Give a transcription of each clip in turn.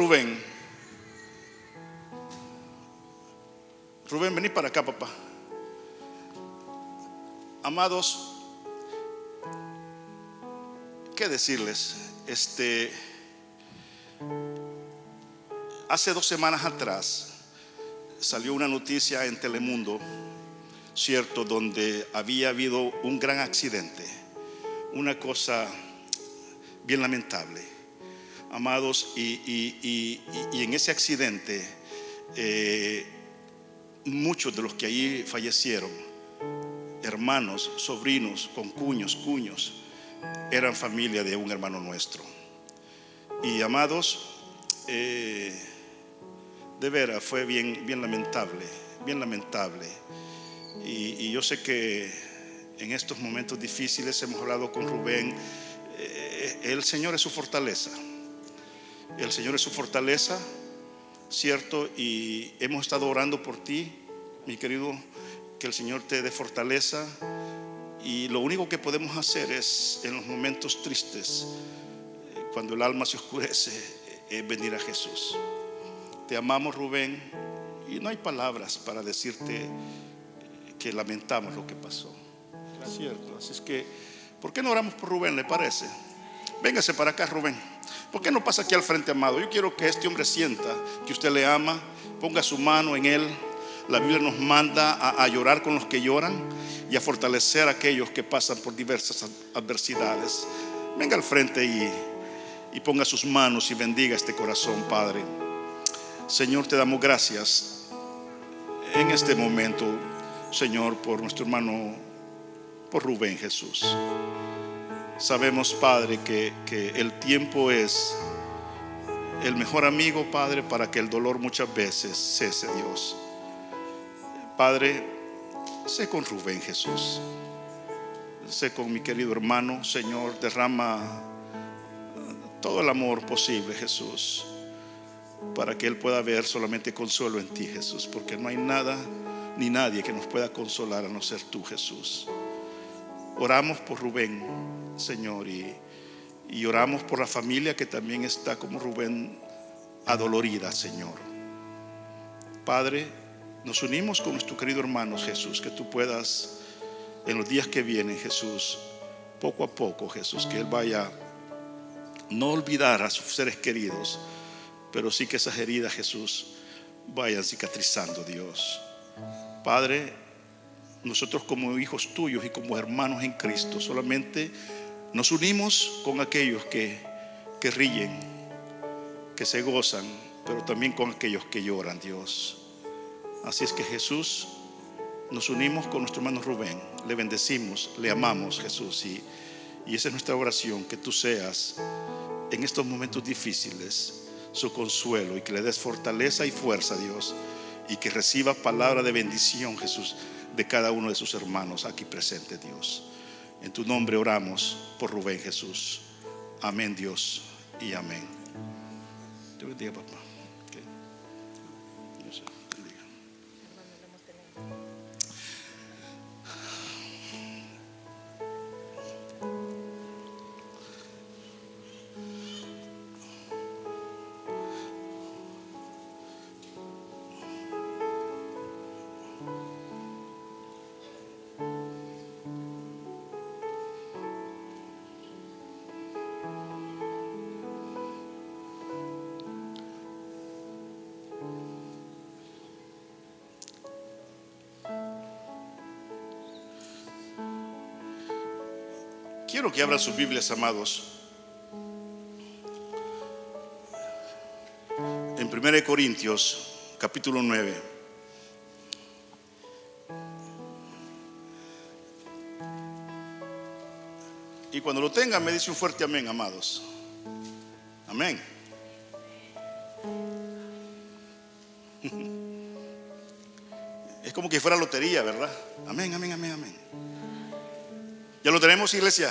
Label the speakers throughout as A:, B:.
A: Rubén. Rubén, vení para acá, papá. Amados, ¿qué decirles? Este, hace dos semanas atrás salió una noticia en Telemundo, cierto, donde había habido un gran accidente, una cosa bien lamentable, amados, y, en ese accidente eh, muchos de los que allí fallecieron, hermanos, sobrinos, con cuños, cuños, eran familia de un hermano nuestro. Y amados, eh, de veras fue bien, bien lamentable, bien lamentable. Y, yo sé que en estos momentos difíciles hemos hablado con Rubén, eh, el Señor es su fortaleza. El Señor es su fortaleza, ¿cierto? Y hemos estado orando por ti, mi querido, que el Señor te dé fortaleza. Y lo único que podemos hacer es, en los momentos tristes, cuando el alma se oscurece, es venir a Jesús. Te amamos, Rubén, y no hay palabras para decirte que lamentamos lo que pasó. Cierto. Así es que, ¿por qué no oramos por Rubén? ¿Le parece? Véngase para acá, Rubén. ¿Por qué no pasa aquí al frente, amado? Yo quiero que este hombre sienta que usted le ama, ponga su mano en él. La Biblia nos manda a, llorar con los que lloran y a fortalecer a aquellos que pasan por diversas adversidades. Venga al frente y, y ponga sus manos y bendiga este corazón, Padre. Señor, te damos gracias en este momento, Señor, por nuestro hermano, por Rubén Jesús. Sabemos, Padre, que, el tiempo es el mejor amigo, Padre, para que el dolor muchas veces cese, Dios. Padre, sé con Rubén Jesús. Sé con mi querido hermano, Señor, derrama todo el amor posible, Jesús, para que Él pueda ver solamente consuelo en ti, Jesús, porque no hay nada ni nadie que nos pueda consolar a no ser tú, Jesús. Oramos por Rubén. Señor, y, y oramos por la familia que también está como Rubén adolorida, Señor. Padre, nos unimos con nuestro querido hermano Jesús, que tú puedas en los días que vienen, Jesús, poco a poco, Jesús, que Él vaya no olvidar a sus seres queridos, pero sí que esas heridas, Jesús, vayan cicatrizando, Dios. Padre, nosotros como hijos tuyos y como hermanos en Cristo, solamente nos unimos con aquellos que, que ríen, que se gozan, pero también con aquellos que lloran, Dios. Así es que Jesús, nos unimos con nuestro hermano Rubén, le bendecimos, le amamos, Jesús, y, y esa es nuestra oración, que tú seas en estos momentos difíciles su consuelo y que le des fortaleza y fuerza, Dios, y que reciba palabra de bendición, Jesús, de cada uno de sus hermanos aquí presentes, Dios. En tu nombre oramos por Rubén Jesús. Amén Dios y amén. Papá. Quiero que abran sus Biblias, amados. En 1 Corintios, capítulo 9. Y cuando lo tengan, me dice un fuerte amén, amados. Amén. Es como que fuera lotería, ¿verdad? Amén, amén, amén, amén. ¿Ya lo tenemos, iglesia?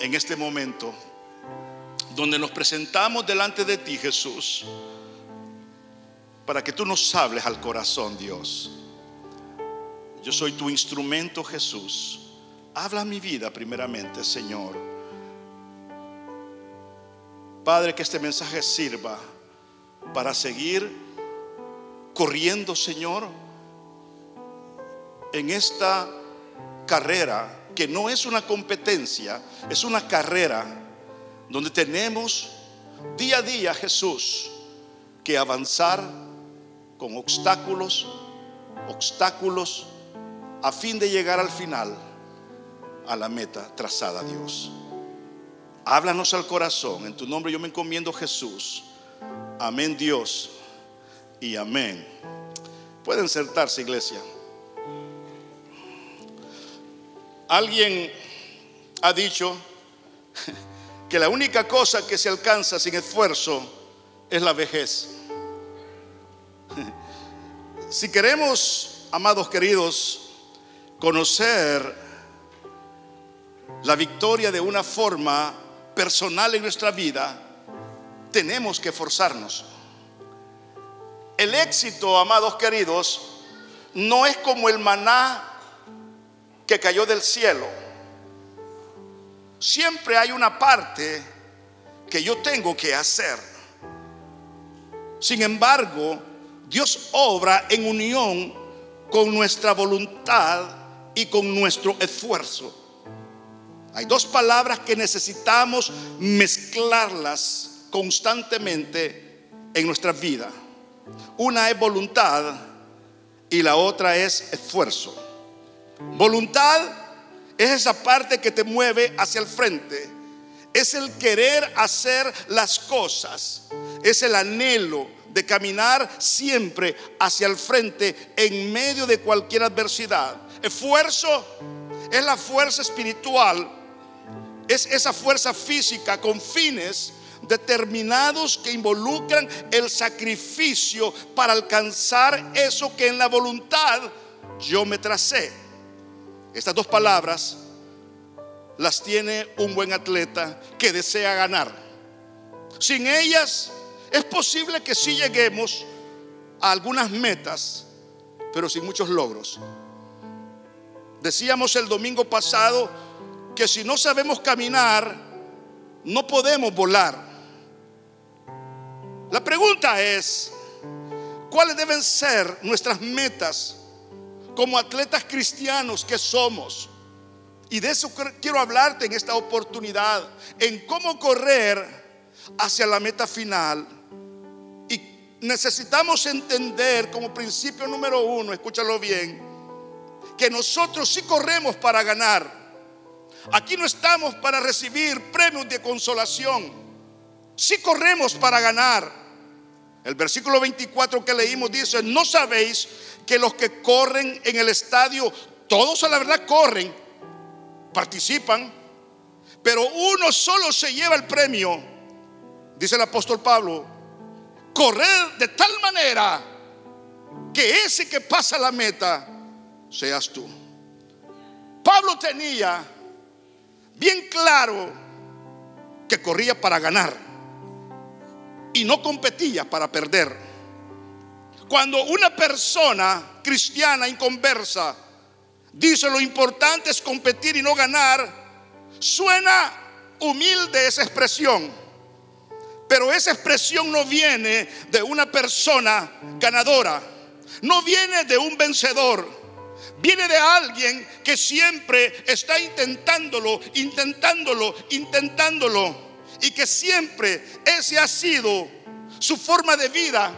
A: en este momento donde nos presentamos delante de ti, Jesús, para que tú nos hables al corazón, Dios. Yo soy tu instrumento, Jesús. Habla mi vida primeramente, Señor. Padre, que este mensaje sirva para seguir corriendo, Señor, en esta carrera que no es una competencia, es una carrera donde tenemos día a día, Jesús, que avanzar con obstáculos, obstáculos, a fin de llegar al final, a la meta trazada, Dios. Háblanos al corazón. En tu nombre yo me encomiendo Jesús. Amén Dios y amén. Pueden sentarse, iglesia. Alguien ha dicho que la única cosa que se alcanza sin esfuerzo es la vejez. Si queremos, amados queridos, conocer la victoria de una forma personal en nuestra vida, tenemos que forzarnos. El éxito, amados queridos, no es como el maná que cayó del cielo. Siempre hay una parte que yo tengo que hacer. Sin embargo, Dios obra en unión con nuestra voluntad y con nuestro esfuerzo. Hay dos palabras que necesitamos mezclarlas constantemente en nuestra vida. Una es voluntad y la otra es esfuerzo. Voluntad es esa parte que te mueve hacia el frente. Es el querer hacer las cosas. Es el anhelo de caminar siempre hacia el frente en medio de cualquier adversidad. Esfuerzo es la fuerza espiritual es esa fuerza física con fines determinados que involucran el sacrificio para alcanzar eso que en la voluntad yo me tracé. Estas dos palabras las tiene un buen atleta que desea ganar. Sin ellas es posible que sí lleguemos a algunas metas, pero sin muchos logros. Decíamos el domingo pasado que si no sabemos caminar, no podemos volar. La pregunta es, ¿cuáles deben ser nuestras metas como atletas cristianos que somos? Y de eso quiero hablarte en esta oportunidad, en cómo correr hacia la meta final. Y necesitamos entender como principio número uno, escúchalo bien, que nosotros sí corremos para ganar Aquí no estamos para recibir premios de consolación. Si corremos para ganar. El versículo 24 que leímos dice, no sabéis que los que corren en el estadio, todos a la verdad corren, participan, pero uno solo se lleva el premio. Dice el apóstol Pablo, correr de tal manera que ese que pasa la meta seas tú. Pablo tenía bien claro que corría para ganar y no competía para perder. Cuando una persona cristiana inconversa dice lo importante es competir y no ganar, suena humilde esa expresión. Pero esa expresión no viene de una persona ganadora, no viene de un vencedor Viene de alguien que siempre está intentándolo, intentándolo, intentándolo. Y que siempre ese ha sido su forma de vida.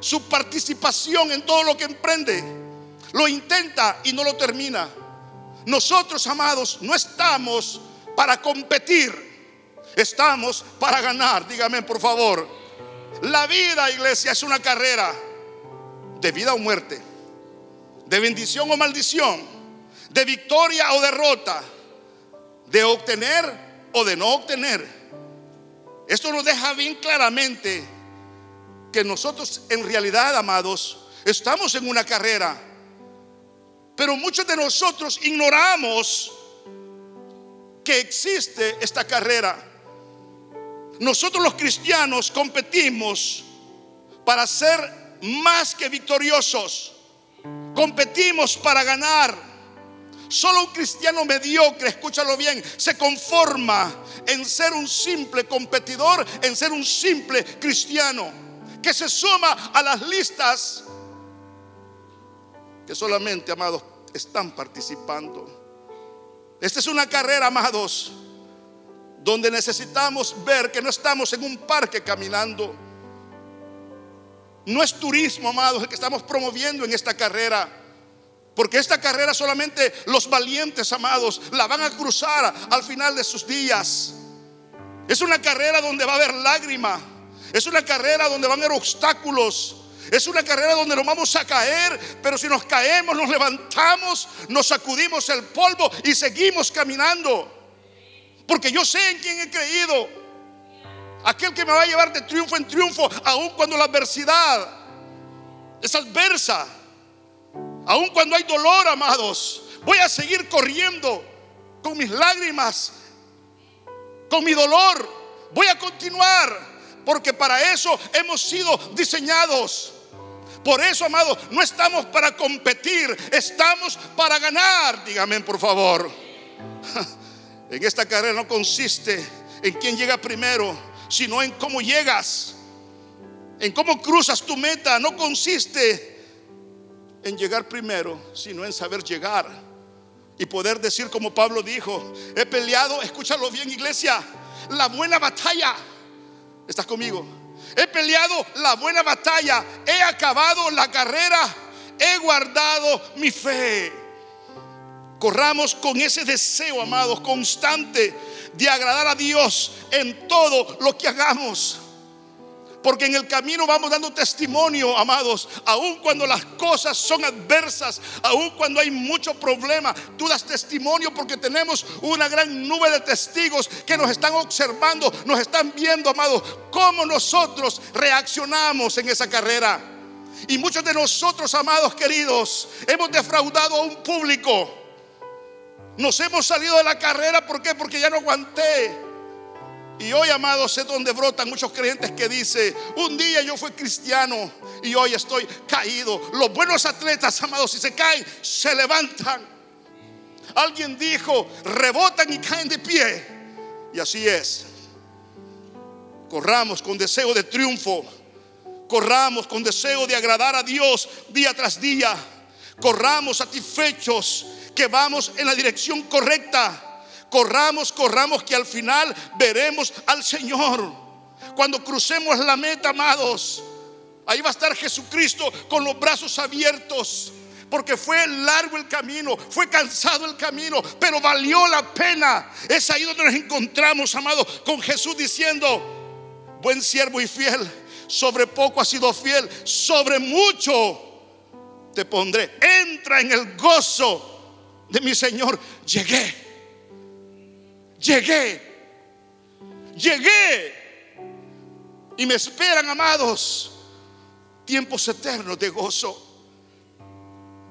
A: su participación en todo lo que emprende. Lo intenta y no lo termina. Nosotros, amados, no estamos para competir, estamos para ganar. Dígame, por favor. La vida, iglesia, es una carrera de vida o muerte, de bendición o maldición, de victoria o derrota, de obtener o de no obtener. Esto nos deja bien claramente que nosotros en realidad, amados, estamos en una carrera. Pero muchos de nosotros ignoramos que existe esta carrera. Nosotros los cristianos competimos para ser más que victoriosos. Competimos para ganar. Solo un cristiano mediocre, escúchalo bien, se conforma en ser un simple competidor, en ser un simple cristiano, que se suma a las listas que solamente, amados, están participando. Esta es una carrera, amados, donde necesitamos ver que no estamos en un parque caminando. No es turismo, amados, el que estamos promoviendo en esta carrera. Porque esta carrera solamente los valientes, amados, la van a cruzar al final de sus días. Es una carrera donde va a haber lágrima. Es una carrera donde van a haber obstáculos. Es una carrera donde nos vamos a caer, pero si nos caemos, nos levantamos, nos sacudimos el polvo y seguimos caminando. Porque yo sé en quién he creído. Aquel que me va a llevar de triunfo en triunfo, aun cuando la adversidad es adversa. Aun cuando hay dolor, amados. Voy a seguir corriendo con mis lágrimas, con mi dolor. Voy a continuar, porque para eso hemos sido diseñados. Por eso, amados, no estamos para competir, estamos para ganar. Dígame, por favor. En esta carrera no consiste en quién llega primero, sino en cómo llegas, en cómo cruzas tu meta. No consiste en llegar primero, sino en saber llegar y poder decir como Pablo dijo, he peleado, escúchalo bien iglesia, la buena batalla. ¿Estás conmigo? He peleado la buena batalla, he acabado la carrera, he guardado mi fe. Corramos con ese deseo, amados, constante de agradar a Dios en todo lo que hagamos. Porque en el camino vamos dando testimonio, amados, aun cuando las cosas son adversas, aun cuando hay mucho problema, tú das testimonio porque tenemos una gran nube de testigos que nos están observando, nos están viendo, amados, cómo nosotros reaccionamos en esa carrera. Y muchos de nosotros, amados queridos, hemos defraudado a un público. Nos hemos salido de la carrera, ¿por qué? Porque ya no aguanté. Y hoy, amados, es donde brotan muchos creyentes que dicen, un día yo fui cristiano y hoy estoy caído. Los buenos atletas, amados, si se caen, se levantan. Alguien dijo, rebotan y caen de pie. Y así es. Corramos con deseo de triunfo. Corramos con deseo de agradar a Dios día tras día. Corramos satisfechos que vamos en la dirección correcta. Corramos, corramos, que al final veremos al Señor. Cuando crucemos la meta, amados, ahí va a estar Jesucristo con los brazos abiertos. Porque fue largo el camino, fue cansado el camino, pero valió la pena. Es ahí donde nos encontramos, amados, con Jesús diciendo, buen siervo y fiel, sobre poco has sido fiel, sobre mucho te pondré. Entra en el gozo de mi Señor, llegué, llegué, llegué. Y me esperan, amados, tiempos eternos de gozo.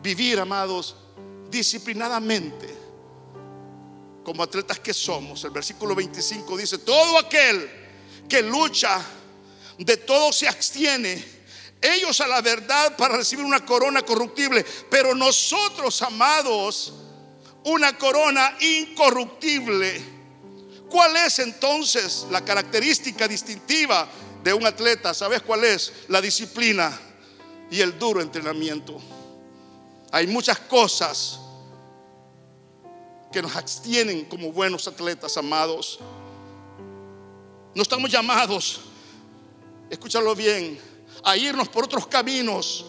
A: Vivir, amados, disciplinadamente, como atletas que somos. El versículo 25 dice, todo aquel que lucha, de todo se abstiene ellos a la verdad para recibir una corona corruptible, pero nosotros, amados, una corona incorruptible. ¿Cuál es entonces la característica distintiva de un atleta? ¿Sabes cuál es? La disciplina y el duro entrenamiento. Hay muchas cosas que nos abstienen como buenos atletas, amados. No estamos llamados, escúchalo bien, a irnos por otros caminos.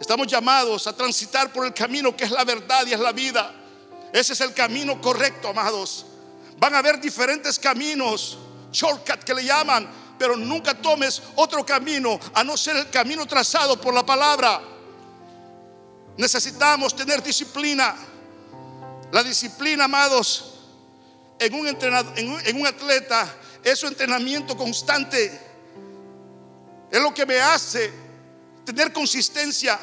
A: Estamos llamados a transitar por el camino que es la verdad y es la vida. Ese es el camino correcto, amados. Van a haber diferentes caminos, shortcut que le llaman, pero nunca tomes otro camino a no ser el camino trazado por la palabra. Necesitamos tener disciplina. La disciplina, amados, en un, en un atleta es su entrenamiento constante. Es lo que me hace tener consistencia.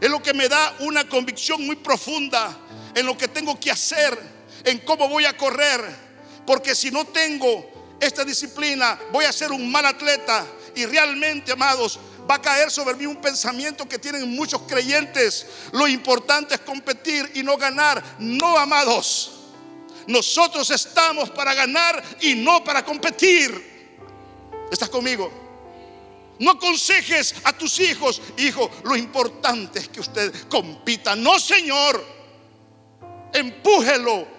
A: Es lo que me da una convicción muy profunda en lo que tengo que hacer, en cómo voy a correr. Porque si no tengo esta disciplina, voy a ser un mal atleta. Y realmente, amados, va a caer sobre mí un pensamiento que tienen muchos creyentes. Lo importante es competir y no ganar. No, amados. Nosotros estamos para ganar y no para competir. ¿Estás conmigo? No aconsejes a tus hijos, hijo, lo importante es que usted compita. No, Señor, empújelo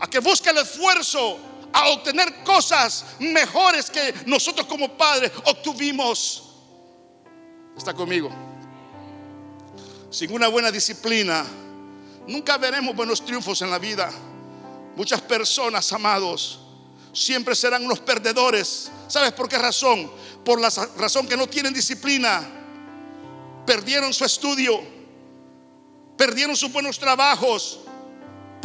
A: a que busque el esfuerzo a obtener cosas mejores que nosotros como padres obtuvimos. Está conmigo. Sin una buena disciplina, nunca veremos buenos triunfos en la vida. Muchas personas, amados, siempre serán unos perdedores. ¿Sabes por qué razón? por la razón que no tienen disciplina, perdieron su estudio, perdieron sus buenos trabajos,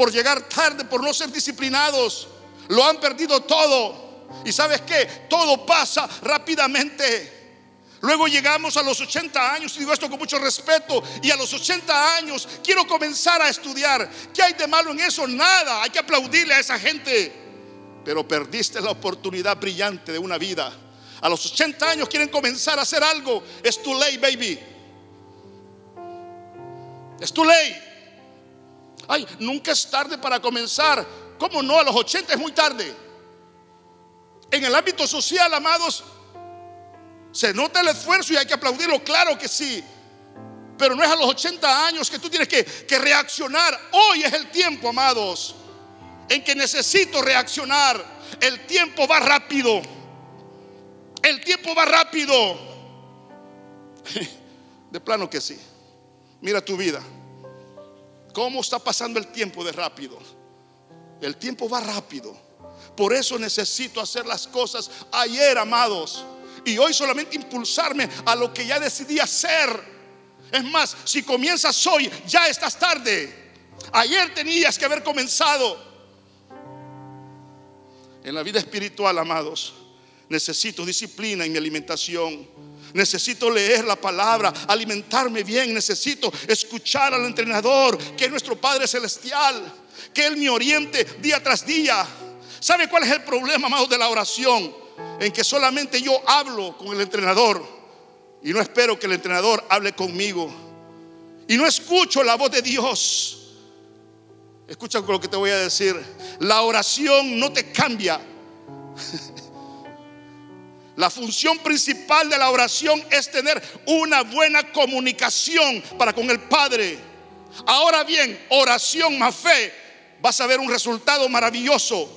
A: por llegar tarde, por no ser disciplinados, lo han perdido todo. Y sabes qué, todo pasa rápidamente. Luego llegamos a los 80 años, y digo esto con mucho respeto, y a los 80 años quiero comenzar a estudiar. ¿Qué hay de malo en eso? Nada, hay que aplaudirle a esa gente. Pero perdiste la oportunidad brillante de una vida a los 80 años quieren comenzar a hacer algo. Es too late, baby. Es too late. Ay, nunca es tarde para comenzar. ¿Cómo no? A los 80 es muy tarde. En el ámbito social, amados, se nota el esfuerzo y hay que aplaudirlo, claro que sí. Pero no es a los 80 años que tú tienes que, que reaccionar. Hoy es el tiempo, amados, en que necesito reaccionar. El tiempo va rápido. El tiempo va rápido. De plano que sí. Mira tu vida. ¿Cómo está pasando el tiempo de rápido? El tiempo va rápido. Por eso necesito hacer las cosas ayer, amados. Y hoy solamente impulsarme a lo que ya decidí hacer. Es más, si comienzas hoy, ya estás tarde. Ayer tenías que haber comenzado. En la vida espiritual, amados, Necesito disciplina en mi alimentación. Necesito leer la palabra, alimentarme bien. Necesito escuchar al entrenador, que es nuestro Padre Celestial, que Él me oriente día tras día. ¿Sabe cuál es el problema, amado, de la oración? En que solamente yo hablo con el entrenador y no espero que el entrenador hable conmigo. Y no escucho la voz de Dios. Escucha lo que te voy a decir. La oración no te cambia. La función principal de la oración es tener una buena comunicación para con el Padre. Ahora bien, oración más fe, vas a ver un resultado maravilloso.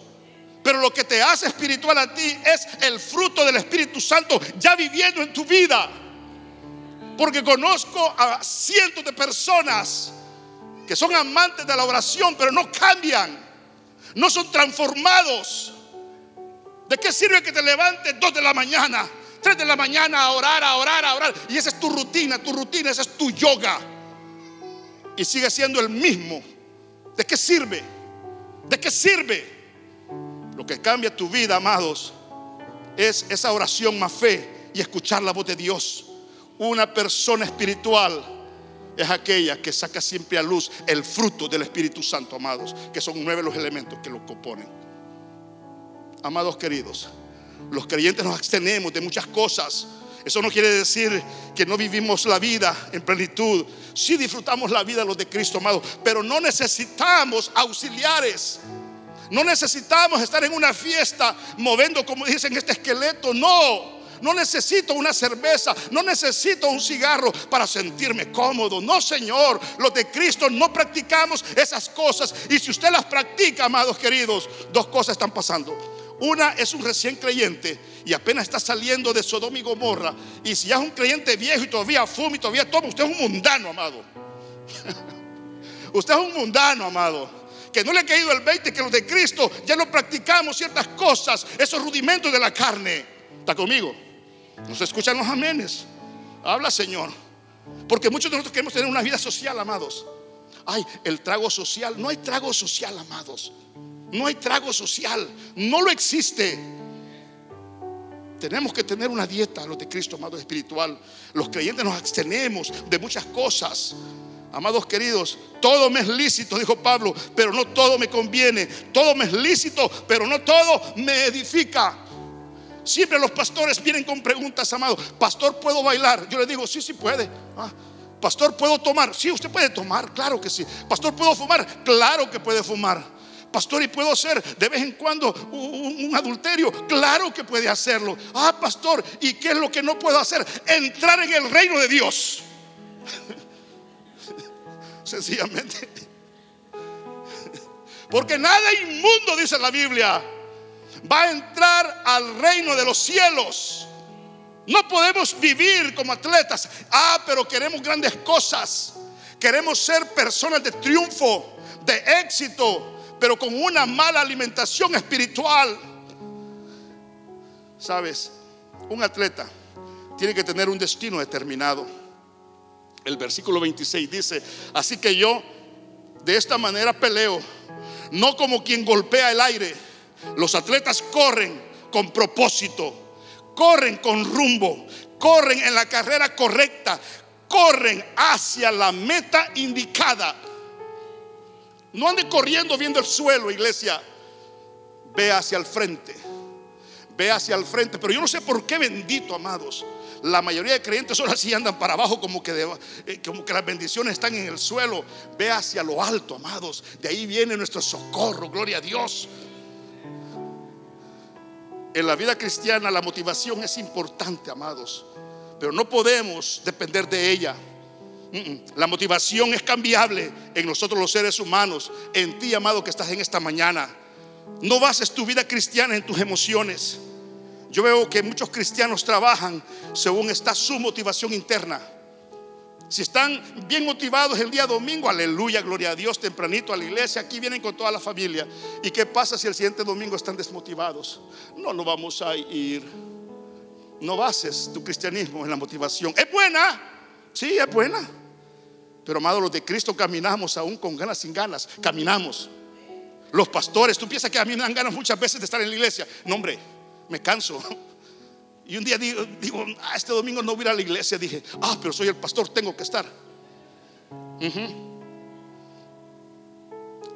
A: Pero lo que te hace espiritual a ti es el fruto del Espíritu Santo ya viviendo en tu vida. Porque conozco a cientos de personas que son amantes de la oración, pero no cambian, no son transformados. ¿De qué sirve que te levantes dos de la mañana, tres de la mañana a orar, a orar, a orar? Y esa es tu rutina, tu rutina, esa es tu yoga. Y sigue siendo el mismo. ¿De qué sirve? ¿De qué sirve? Lo que cambia tu vida, amados, es esa oración más fe y escuchar la voz de Dios. Una persona espiritual es aquella que saca siempre a luz el fruto del Espíritu Santo, amados, que son nueve los elementos que lo componen amados queridos, los creyentes nos abstenemos de muchas cosas. Eso no quiere decir que no vivimos la vida en plenitud. Sí disfrutamos la vida los de Cristo, amados, pero no necesitamos auxiliares. No necesitamos estar en una fiesta moviendo, como dicen, este esqueleto. No, no necesito una cerveza, no necesito un cigarro para sentirme cómodo. No, Señor, los de Cristo no practicamos esas cosas. Y si usted las practica, amados queridos, dos cosas están pasando Una es un recién creyente y apenas está saliendo de Sodoma y Gomorra. Y si ya es un creyente viejo y todavía fuma y todavía toma, usted es un mundano, amado. usted es un mundano, amado. Que no le ha caído el 20, que los de Cristo ya no practicamos ciertas cosas, esos rudimentos de la carne. ¿Está conmigo? ¿Nos escuchan los amenes? Habla, Señor. Porque muchos de nosotros queremos tener una vida social, amados. Ay, el trago social. No hay trago social, amados. No hay trago social. No lo existe. Tenemos que tener una dieta, los de Cristo, amado espiritual. Los creyentes nos abstenemos de muchas cosas. Amados queridos, todo me es lícito, dijo Pablo, pero no todo me conviene. Todo me es lícito, pero no todo me edifica. Siempre los pastores vienen con preguntas, amado. Pastor, ¿puedo bailar? Yo le digo, sí, sí puede. Ah, Pastor, ¿puedo tomar? Sí, usted puede tomar, claro que sí. Pastor, ¿puedo fumar? Claro que puede fumar. Pastor, ¿y puedo hacer de vez en cuando un, adulterio? Claro que puede hacerlo. Ah, pastor, ¿y qué es lo que no puedo hacer? Entrar en el reino de Dios. Sencillamente. Porque nada inmundo, dice la Biblia, va a entrar al reino de los cielos. No podemos vivir como atletas. Ah, pero queremos grandes cosas. Queremos ser personas de triunfo, de éxito, pero con una mala alimentación espiritual. Sabes, un atleta tiene que tener un destino determinado. El versículo 26 dice, así que yo de esta manera peleo, no como quien golpea el aire. Los atletas corren con propósito corren con rumbo, corren en la carrera correcta, corren hacia la meta indicada. No ande corriendo viendo el suelo, iglesia. Ve hacia el frente. Ve hacia el frente. Pero yo no sé por qué bendito, amados. La mayoría de creyentes ahora sí andan para abajo como que, eh, como que las bendiciones están en el suelo. Ve hacia lo alto, amados. De ahí viene nuestro socorro, gloria a Dios. En la vida cristiana la motivación es importante, amados, pero no podemos depender de ella. La motivación es cambiable en nosotros los seres humanos, en ti, amado, que estás en esta mañana. No bases tu vida cristiana en tus emociones. Yo veo que muchos cristianos trabajan según está su motivación interna. Si están bien motivados el día domingo, aleluya, gloria a Dios, tempranito a la iglesia, aquí vienen con toda la familia. ¿Y qué pasa si el siguiente domingo están desmotivados? No, no vamos a ir. No bases tu cristianismo en la motivación. ¿Es buena? Sí, es buena. Pero amados, los de Cristo caminamos aún con ganas, sin ganas. Caminamos. Los pastores, tú piensas que a mí me dan ganas muchas veces de estar en la iglesia. No, hombre, me canso. Y un día digo, digo ah, este domingo no voy a ir a la iglesia. Dije, ah, pero soy el pastor, tengo que estar.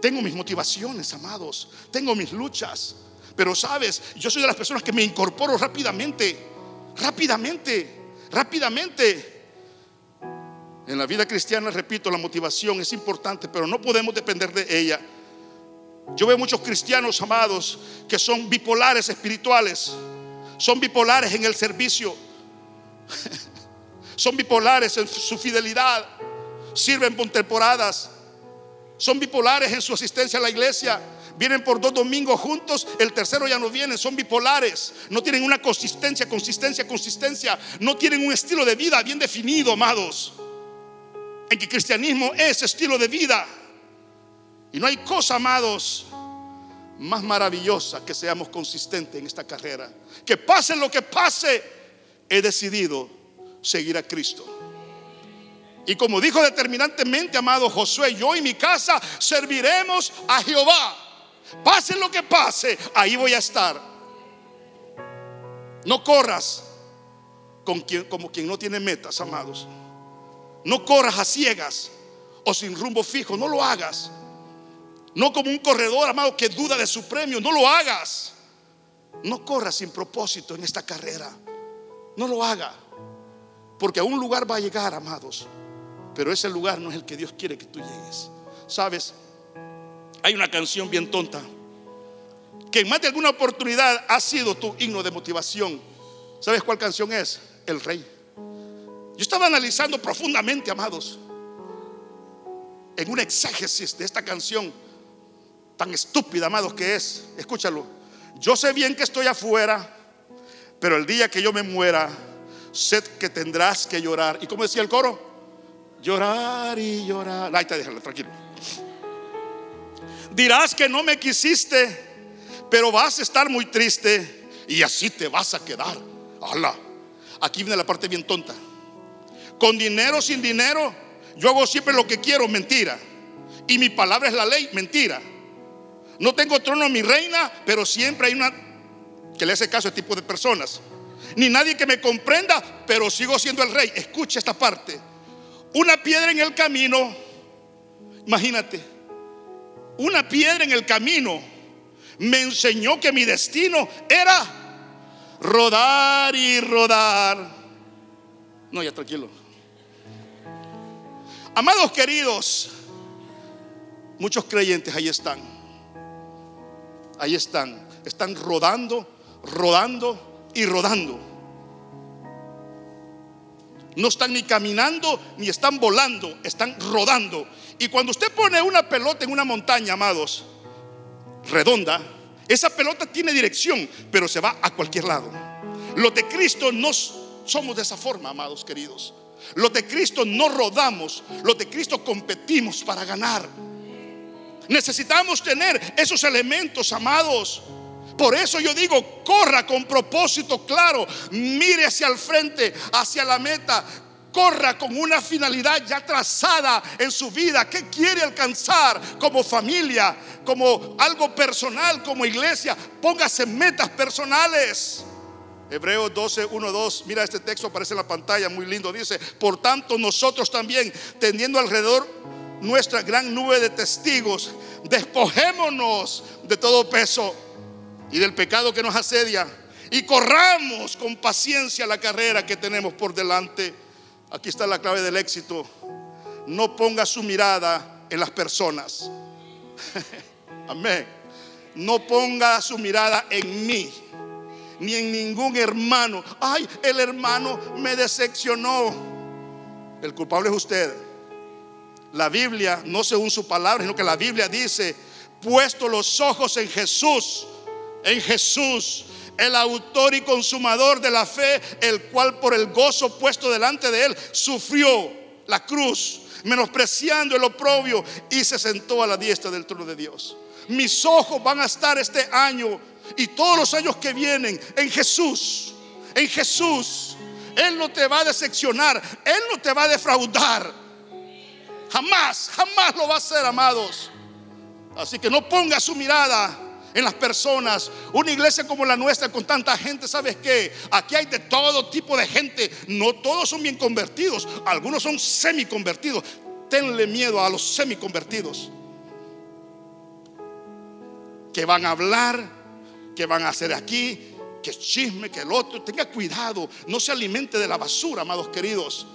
A: Tengo mis motivaciones, amados. Tengo mis luchas. Pero sabes, yo soy de las personas que me incorporo rápidamente. Rápidamente. Rápidamente. En la vida cristiana, repito, la motivación es importante, pero no podemos depender de ella. Yo veo muchos cristianos amados que son bipolares espirituales son bipolares en el servicio. Son bipolares en su fidelidad. Sirven por temporadas. Son bipolares en su asistencia a la iglesia. Vienen por dos domingos juntos, el tercero ya no viene, son bipolares, no tienen una consistencia, consistencia, consistencia, no tienen un estilo de vida bien definido, amados. En que cristianismo es estilo de vida. Y no hay cosa, amados, más maravillosa que seamos consistentes en esta carrera. Que pase lo que pase, he decidido seguir a Cristo. Y como dijo determinantemente, amado Josué, yo y mi casa serviremos a Jehová. Pase lo que pase, ahí voy a estar. No corras con quien, como quien no tiene metas, amados. No corras a ciegas o sin rumbo fijo, no lo hagas. No como un corredor, amado, que duda de su premio. No lo hagas. No corras sin propósito en esta carrera. No lo haga. Porque a un lugar va a llegar, amados. Pero ese lugar no es el que Dios quiere que tú llegues. ¿Sabes? Hay una canción bien tonta que en más de alguna oportunidad ha sido tu himno de motivación. ¿Sabes cuál canción es? El Rey. Yo estaba analizando profundamente, amados, en un exégesis de esta canción tan estúpida, amados, que es, escúchalo, Yo sé bien que estoy afuera, pero el día que yo me muera, sé que tendrás que llorar. ¿Y como decía el coro? Llorar y llorar. Ahí te déjalo, tranquilo. Dirás que no me quisiste, pero vas a estar muy triste y así te vas a quedar. ¡Hala! Aquí viene la parte bien tonta. Con dinero, sin dinero, yo hago siempre lo que quiero, mentira. Y mi palabra es la ley, mentira. No tengo trono mi reina, pero siempre hay una que le hace caso a este tipo de personas. Ni nadie que me comprenda, pero sigo siendo el rey. Escucha esta parte. Una piedra en el camino, imagínate, una piedra en el camino me enseñó que mi destino era rodar y rodar. No, ya tranquilo. Amados queridos, muchos creyentes ahí están. Ahí están. Están rodando, rodando y rodando. No están ni caminando ni están volando, están rodando. Y cuando usted pone una pelota en una montaña, amados, redonda, esa pelota tiene dirección, pero se va a cualquier lado. Los de Cristo no somos de esa forma, amados queridos. Los de Cristo no rodamos, los de Cristo competimos para ganar. Necesitamos tener esos elementos, amados. Por eso yo digo, corra con propósito claro, mire hacia el frente, hacia la meta, corra con una finalidad ya trazada en su vida. ¿Qué quiere alcanzar como familia, como algo personal, como iglesia? Póngase metas personales. Hebreos 12, 1, 2. Mira este texto, aparece en la pantalla, muy lindo. Dice: Por tanto, nosotros también, teniendo alrededor nuestra gran nube de testigos, despojémonos de todo peso y del pecado que nos asedia y corramos con paciencia la carrera que tenemos por delante. Aquí está la clave del éxito. No ponga su mirada en las personas. Amén. No ponga su mirada en mí ni en ningún hermano. Ay, el hermano me decepcionó. El culpable es usted. La Biblia, no según su palabra, sino que la Biblia dice, puesto los ojos en Jesús, en Jesús, el autor y consumador de la fe, el cual por el gozo puesto delante de él sufrió la cruz, menospreciando el oprobio y se sentó a la diestra del trono de Dios. Mis ojos van a estar este año y todos los años que vienen en Jesús, en Jesús. Él no te va a decepcionar, Él no te va a defraudar. Jamás, jamás lo va a hacer, amados. Así que no ponga su mirada en las personas. Una iglesia como la nuestra con tanta gente, ¿sabes qué? Aquí hay de todo tipo de gente. No todos son bien convertidos, algunos son semi convertidos. Tenle miedo a los semi convertidos que van a hablar que van a hacer aquí, que chisme, que el otro. Tenga cuidado, no se alimente de la basura, amados queridos.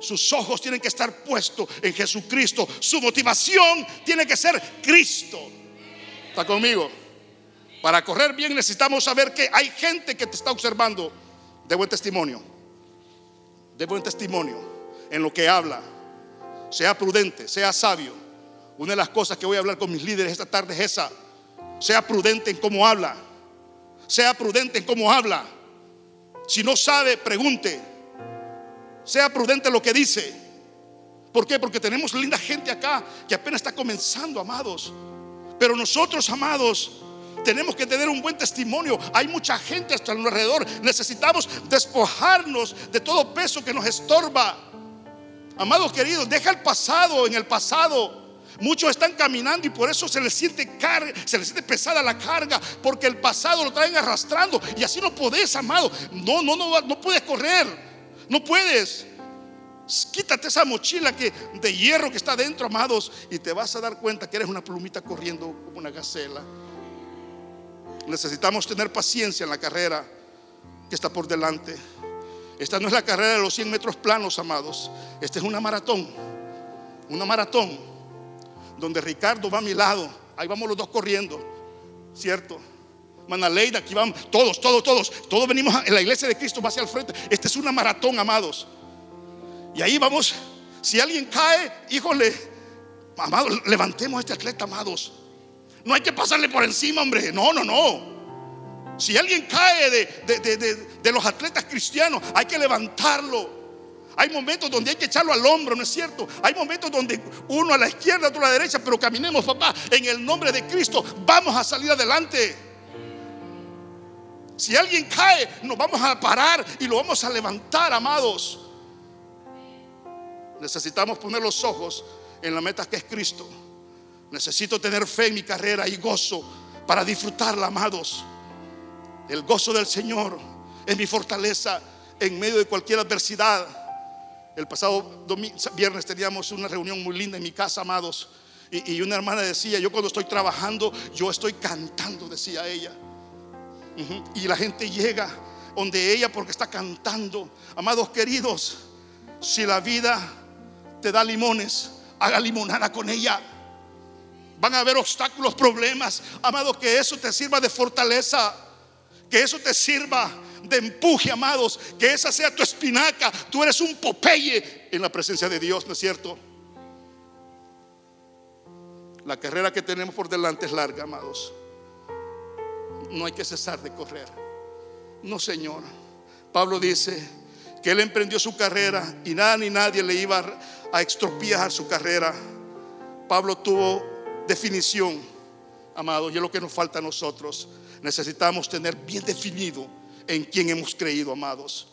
A: Sus ojos tienen que estar puestos en Jesucristo. Su motivación tiene que ser Cristo. ¿Está conmigo? Para correr bien necesitamos saber que hay gente que te está observando de buen testimonio. De buen testimonio en lo que habla. Sea prudente, sea sabio. Una de las cosas que voy a hablar con mis líderes esta tarde es esa sea prudente en cómo habla. Sea prudente en cómo habla. Si no sabe, pregunte. Sea prudente en lo que dice. ¿Por qué? Porque tenemos linda gente acá que apenas está comenzando, amados. Pero nosotros, amados, tenemos que tener un buen testimonio. Hay mucha gente hasta alrededor. Necesitamos despojarnos de todo peso que nos estorba. Amados queridos, deja el pasado en el pasado. Muchos están caminando y por eso se les siente carga, se les siente pesada la carga, porque el pasado lo traen arrastrando y así no podés, amado. No, no, no, no puedes correr, no puedes. Quítate esa mochila que, de hierro que está dentro, amados, y te vas a dar cuenta que eres una plumita corriendo como una gacela. Necesitamos tener paciencia en la carrera que está por delante. Esta no es la carrera de los 100 metros planos, amados. Esta es una maratón. Una maratón donde Ricardo va a mi lado. Ahí vamos los dos corriendo, ¿cierto? Manaleida, aquí vamos, todos, todos, todos, todos venimos en la iglesia de Cristo, va hacia el frente. Esta es una maratón, amados. Y ahí vamos, si alguien cae, híjole, amados, levantemos a este atleta, amados. No hay que pasarle por encima, hombre. No, no, no. Si alguien cae de, los atletas cristianos, hay que levantarlo. Hay momentos donde hay que echarlo al hombro, ¿no es cierto? Hay momentos donde uno a la izquierda, otro a la derecha, pero caminemos, papá, en el nombre de Cristo. Vamos a salir adelante. Si alguien cae, nos vamos a parar y lo vamos a levantar, amados. Necesitamos poner los ojos en la meta que es Cristo. Necesito tener fe en mi carrera y gozo para disfrutarla, amados. El gozo del Señor es mi fortaleza en medio de cualquier adversidad. El pasado viernes teníamos una reunión muy linda en mi casa, amados. Y, una hermana decía, yo cuando estoy trabajando, yo estoy cantando, decía ella. Y la gente llega donde ella porque está cantando. Amados queridos, si la vida te da limones, haga limonada con ella. Van a haber obstáculos, problemas. Amado, que eso te sirva de fortaleza. Que eso te sirva de empuje, amados. Que esa sea tu espinaca. Tú eres un Popeye en la presencia de Dios, ¿no es cierto? La carrera que tenemos por delante es larga, amados. No hay que cesar de correr. No, Señor. Pablo dice que él emprendió su carrera y nada ni nadie le iba a extropiar su carrera. Pablo tuvo definición, amados, y es lo que nos falta a nosotros. Necesitamos tener bien definido en quién hemos creído, amados.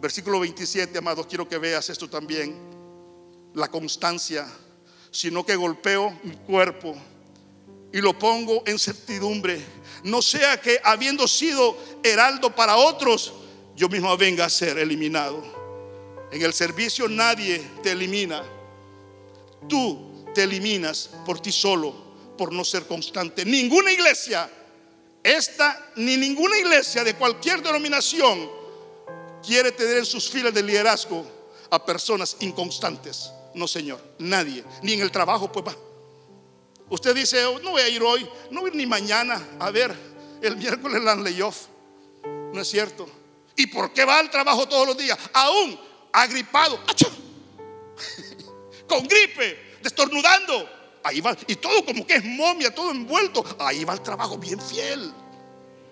A: Versículo 27, amados, quiero que veas esto también. La constancia, sino que golpeo mi cuerpo y lo pongo en certidumbre. No sea que habiendo sido heraldo para otros, yo mismo venga a ser eliminado. En el servicio nadie te elimina. Tú te eliminas por ti solo, por no ser constante. Ninguna iglesia esta ni ninguna iglesia de cualquier denominación quiere tener en sus filas de liderazgo a personas inconstantes. No, Señor, nadie, ni en el trabajo, pues va. Usted dice, oh, no voy a ir hoy, no voy a ir ni mañana. A ver, el miércoles la layoff. No es cierto. ¿Y por qué va al trabajo todos los días? Aún agripado, con gripe, destornudando ahí va, y todo como que es momia, todo envuelto, ahí va el trabajo bien fiel,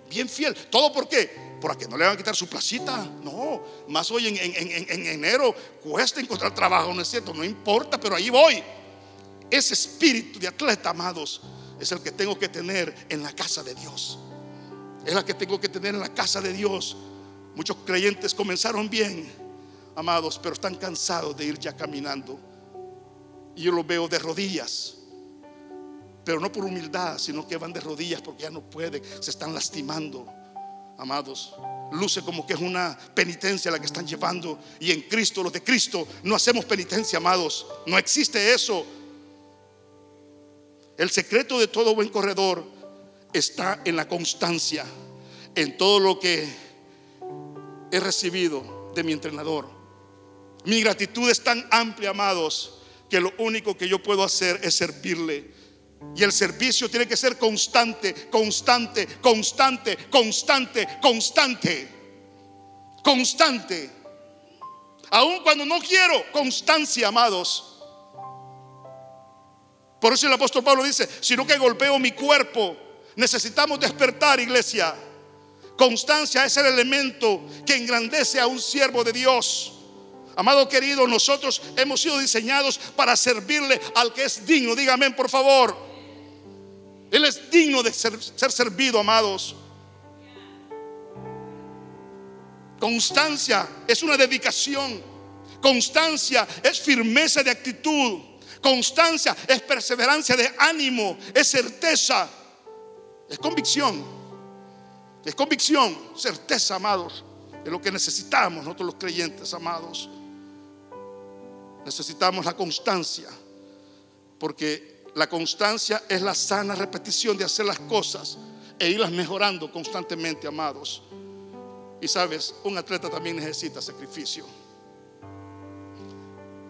A: bien fiel. ¿Todo por qué? ¿Por que no le van a quitar su placita? No, más hoy en, enero cuesta encontrar trabajo, ¿no es cierto? No importa, pero ahí voy. Ese espíritu de atleta, amados, es el que tengo que tener en la casa de Dios. Es la que tengo que tener en la casa de Dios. Muchos creyentes comenzaron bien, amados, pero están cansados de ir ya caminando. Y yo los veo de rodillas pero no por humildad, sino que van de rodillas porque ya no pueden, se están lastimando, amados. Luce como que es una penitencia la que están llevando. Y en Cristo, los de Cristo, no hacemos penitencia, amados. No existe eso. El secreto de todo buen corredor está en la constancia, en todo lo que he recibido de mi entrenador. Mi gratitud es tan amplia, amados, que lo único que yo puedo hacer es servirle y el servicio tiene que ser constante, constante, constante, constante, constante. Constante. Aun cuando no quiero, constancia, amados. Por eso el apóstol Pablo dice, sino que golpeo mi cuerpo. Necesitamos despertar, iglesia. Constancia es el elemento que engrandece a un siervo de Dios. Amado querido, nosotros hemos sido diseñados para servirle al que es digno. Dígame, por favor. Él es digno de ser, servido, amados. Constancia es una dedicación. Constancia es firmeza de actitud. Constancia es perseverancia de ánimo. Es certeza. Es convicción. Es convicción. Certeza, amados. Es lo que necesitamos nosotros los creyentes, amados. Necesitamos la constancia. Porque la constancia es la sana repetición de hacer las cosas e irlas mejorando constantemente, amados. Y sabes, un atleta también necesita sacrificio.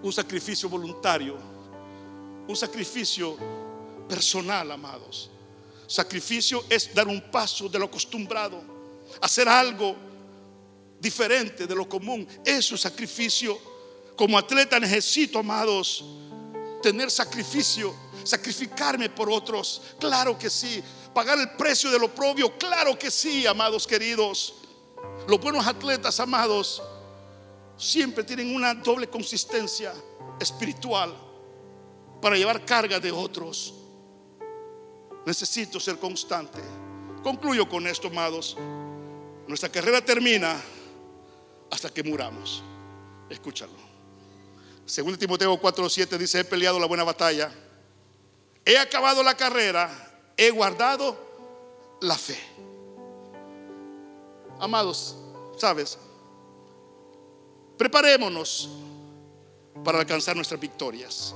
A: Un sacrificio voluntario. Un sacrificio personal, amados. Sacrificio es dar un paso de lo acostumbrado. Hacer algo diferente de lo común. Eso es sacrificio. Como atleta necesito, amados, tener sacrificio sacrificarme por otros, claro que sí, pagar el precio del oprobio, claro que sí, amados queridos. Los buenos atletas, amados, siempre tienen una doble consistencia espiritual para llevar carga de otros. Necesito ser constante. Concluyo con esto, amados. Nuestra carrera termina hasta que muramos. Escúchalo. Según Timoteo 4:7 dice, he peleado la buena batalla, he acabado la carrera, he guardado la fe. Amados, ¿sabes? Preparémonos para alcanzar nuestras victorias.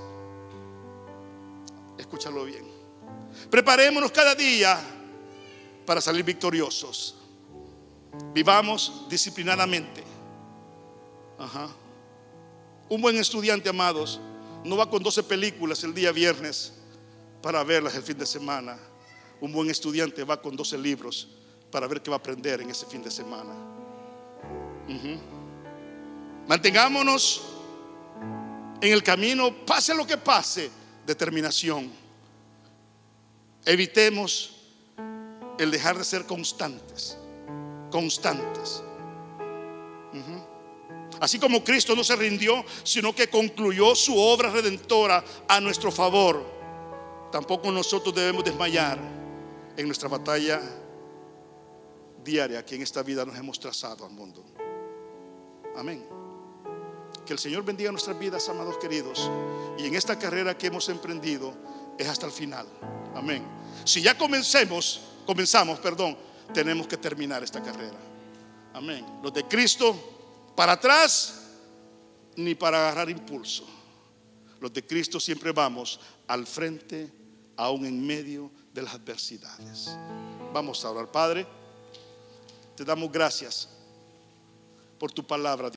A: Escúchalo bien. Preparémonos cada día para salir victoriosos. Vivamos disciplinadamente. Ajá. Un buen estudiante, amados, no va con 12 películas el día viernes para verlas el fin de semana. Un buen estudiante va con 12 libros para ver qué va a aprender en ese fin de semana. Mantengámonos en el camino, pase lo que pase, determinación. Evitemos el dejar de ser constantes, constantes. Así como Cristo no se rindió, sino que concluyó su obra redentora a nuestro favor, tampoco nosotros debemos desmayar en nuestra batalla diaria que en esta vida nos hemos trazado al mundo. Amén. Que el Señor bendiga nuestras vidas, amados queridos. Y en esta carrera que hemos emprendido es hasta el final. Amén. Si ya comencemos, comenzamos, perdón, tenemos que terminar esta carrera. Amén. Los de Cristo para atrás ni para agarrar impulso. Los de Cristo siempre vamos al frente, aún en medio de las adversidades. Vamos a orar, Padre. Te damos gracias por tu palabra.